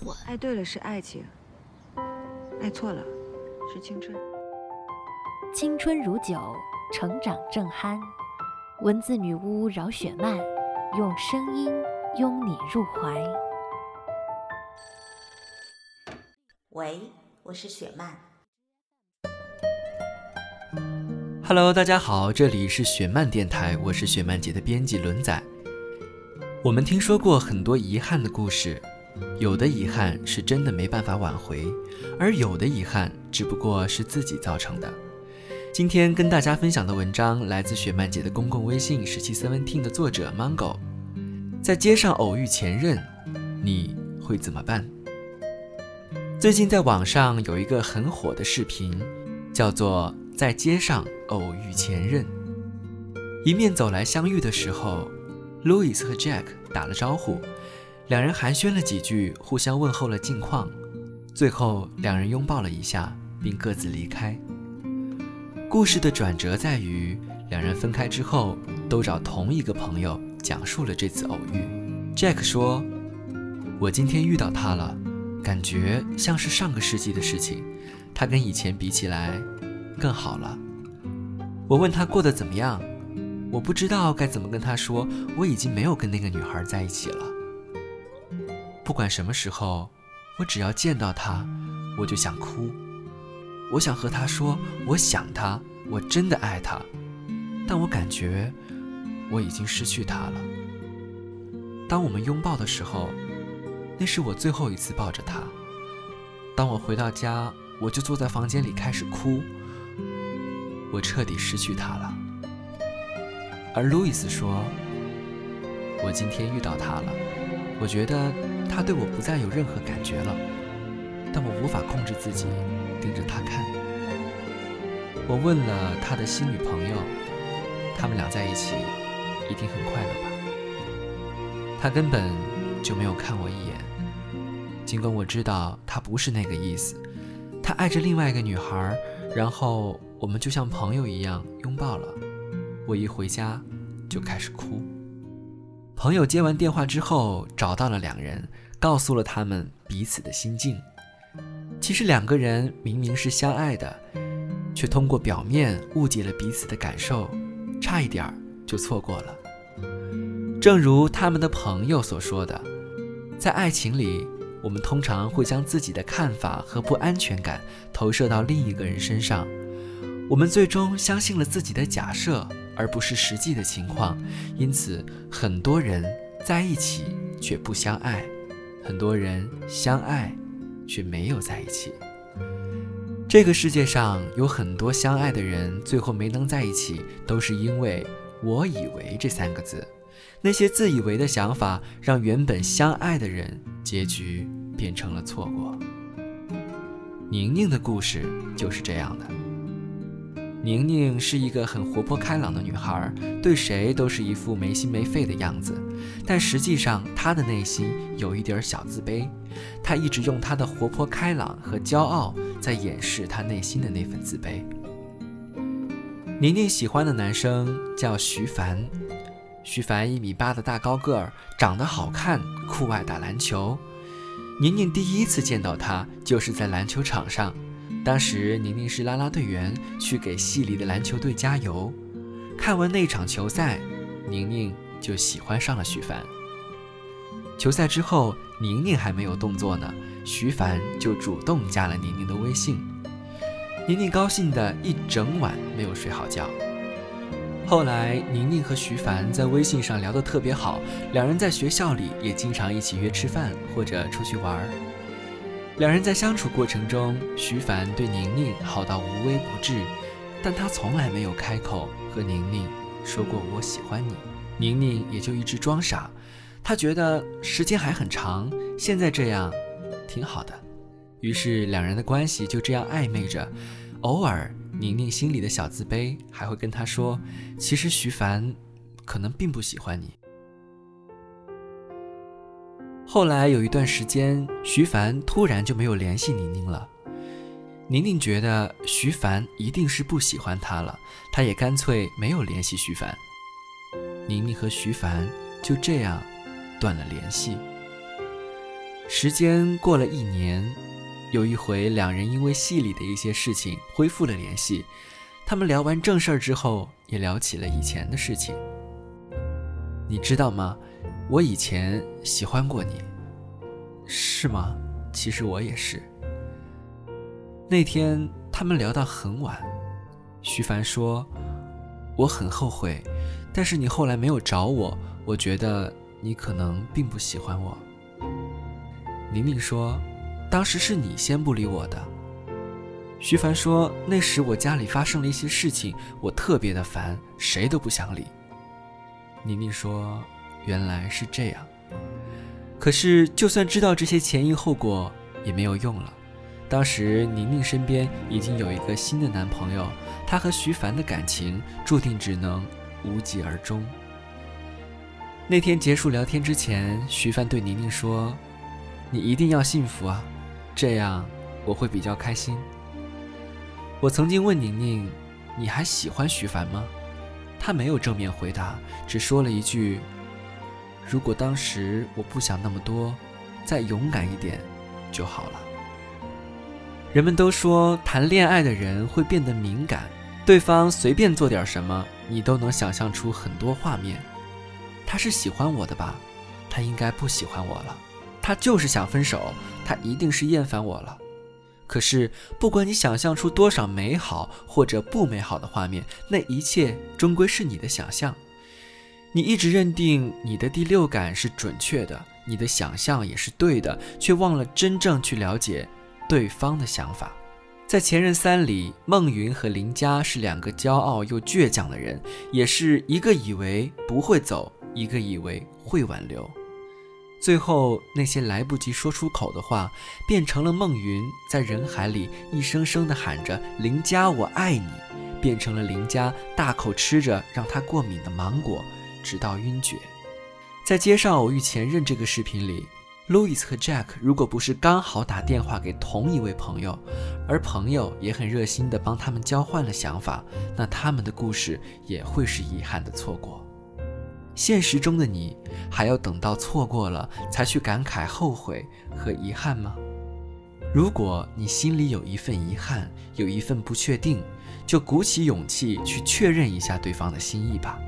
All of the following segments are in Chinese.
蠢。爱对了是爱情，爱错了是青春。青春如酒，成长正酣。文字女巫饶雪漫，用声音拥你入怀。喂，我是雪漫。Hello，大家好，这里是雪漫电台，我是雪漫姐的编辑轮仔。我们听说过很多遗憾的故事，有的遗憾是真的没办法挽回，而有的遗憾只不过是自己造成的。今天跟大家分享的文章来自雪漫姐的公共微信十七 seventeen 的作者 Mango，在街上偶遇前任，你会怎么办？最近在网上有一个很火的视频，叫做《在街上偶遇前任》。迎面走来相遇的时候，，Louis 和 Jack 打了招呼，两人寒暄了几句，互相问候了近况，最后两人拥抱了一下，并各自离开。故事的转折在于，两人分开之后，都找同一个朋友讲述了这次偶遇。Jack 说：“我今天遇到他了。”感觉像是上个世纪的事情，他跟以前比起来更好了。我问他过得怎么样，我不知道该怎么跟他说，我已经没有跟那个女孩在一起了。不管什么时候，我只要见到他，我就想哭。我想和他说，我想他，我真的爱他，但我感觉我已经失去他了。当我们拥抱的时候。那是我最后一次抱着他。当我回到家，我就坐在房间里开始哭。我彻底失去他了。而路易斯说：“我今天遇到他了，我觉得他对我不再有任何感觉了，但我无法控制自己盯着他看。”我问了他的新女朋友，他们俩在一起一定很快乐吧？他根本就没有看我一眼。尽管我知道他不是那个意思，他爱着另外一个女孩，然后我们就像朋友一样拥抱了。我一回家就开始哭。朋友接完电话之后找到了两人，告诉了他们彼此的心境。其实两个人明明是相爱的，却通过表面误解了彼此的感受，差一点儿就错过了。正如他们的朋友所说的，在爱情里。我们通常会将自己的看法和不安全感投射到另一个人身上，我们最终相信了自己的假设，而不是实际的情况。因此，很多人在一起却不相爱，很多人相爱却没有在一起。这个世界上有很多相爱的人，最后没能在一起，都是因为“我以为”这三个字。那些自以为的想法，让原本相爱的人，结局变成了错过。宁宁的故事就是这样的。宁宁是一个很活泼开朗的女孩，对谁都是一副没心没肺的样子，但实际上她的内心有一点小自卑。她一直用她的活泼开朗和骄傲，在掩饰她内心的那份自卑。宁宁喜欢的男生叫徐凡。徐凡一米八的大高个儿，长得好看，酷爱打篮球。宁宁第一次见到他，就是在篮球场上。当时宁宁是啦啦队员，去给系里的篮球队加油。看完那场球赛，宁宁就喜欢上了徐凡。球赛之后，宁宁还没有动作呢，徐凡就主动加了宁宁的微信。宁宁高兴的一整晚没有睡好觉。后来，宁宁和徐凡在微信上聊得特别好，两人在学校里也经常一起约吃饭或者出去玩。两人在相处过程中，徐凡对宁宁好到无微不至，但他从来没有开口和宁宁说过“我喜欢你”。宁宁也就一直装傻，他觉得时间还很长，现在这样挺好的。于是两人的关系就这样暧昧着，偶尔宁宁心里的小自卑还会跟他说：“其实徐凡可能并不喜欢你。”后来有一段时间，徐凡突然就没有联系宁宁了。宁宁觉得徐凡一定是不喜欢她了，她也干脆没有联系徐凡。宁宁和徐凡就这样断了联系。时间过了一年，有一回两人因为戏里的一些事情恢复了联系。他们聊完正事儿之后，也聊起了以前的事情。你知道吗？我以前喜欢过你，是吗？其实我也是。那天他们聊到很晚，徐凡说：“我很后悔，但是你后来没有找我，我觉得你可能并不喜欢我。”宁宁说：“当时是你先不理我的。”徐凡说：“那时我家里发生了一些事情，我特别的烦，谁都不想理。”宁宁说。原来是这样，可是就算知道这些前因后果也没有用了。当时宁宁身边已经有一个新的男朋友，她和徐凡的感情注定只能无疾而终。那天结束聊天之前，徐凡对宁宁说：“你一定要幸福啊，这样我会比较开心。”我曾经问宁宁：“你还喜欢徐凡吗？”她没有正面回答，只说了一句。如果当时我不想那么多，再勇敢一点就好了。人们都说谈恋爱的人会变得敏感，对方随便做点什么，你都能想象出很多画面。他是喜欢我的吧？他应该不喜欢我了。他就是想分手，他一定是厌烦我了。可是不管你想象出多少美好或者不美好的画面，那一切终归是你的想象。你一直认定你的第六感是准确的，你的想象也是对的，却忘了真正去了解对方的想法。在《前任三》里，孟云和林佳是两个骄傲又倔强的人，也是一个以为不会走，一个以为会挽留。最后，那些来不及说出口的话，变成了孟云在人海里一声声地喊着“林佳，我爱你”，变成了林佳大口吃着让他过敏的芒果。直到晕厥，在街上偶遇前任这个视频里，路易斯和 Jack 如果不是刚好打电话给同一位朋友，而朋友也很热心地帮他们交换了想法，那他们的故事也会是遗憾的错过。现实中的你，还要等到错过了才去感慨后悔和遗憾吗？如果你心里有一份遗憾，有一份不确定，就鼓起勇气去确认一下对方的心意吧。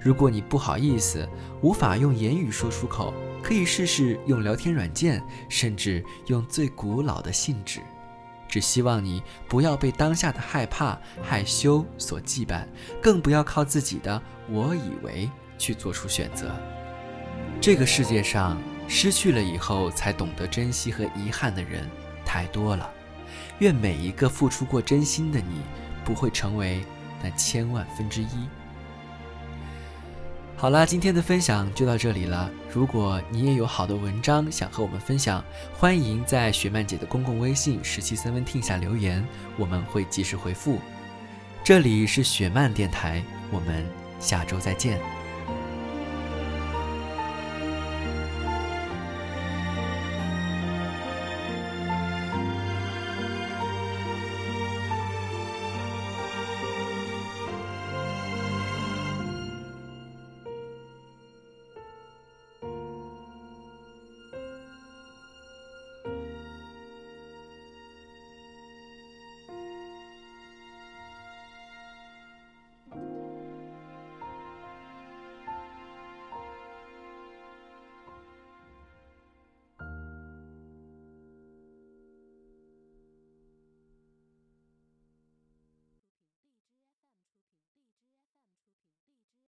如果你不好意思，无法用言语说出口，可以试试用聊天软件，甚至用最古老的信纸。只希望你不要被当下的害怕、害羞所羁绊，更不要靠自己的“我以为”去做出选择。这个世界上，失去了以后才懂得珍惜和遗憾的人太多了。愿每一个付出过真心的你，不会成为那千万分之一。好啦，今天的分享就到这里了。如果你也有好的文章想和我们分享，欢迎在雪曼姐的公共微信“十七三零七下留言，我们会及时回复。这里是雪曼电台，我们下周再见。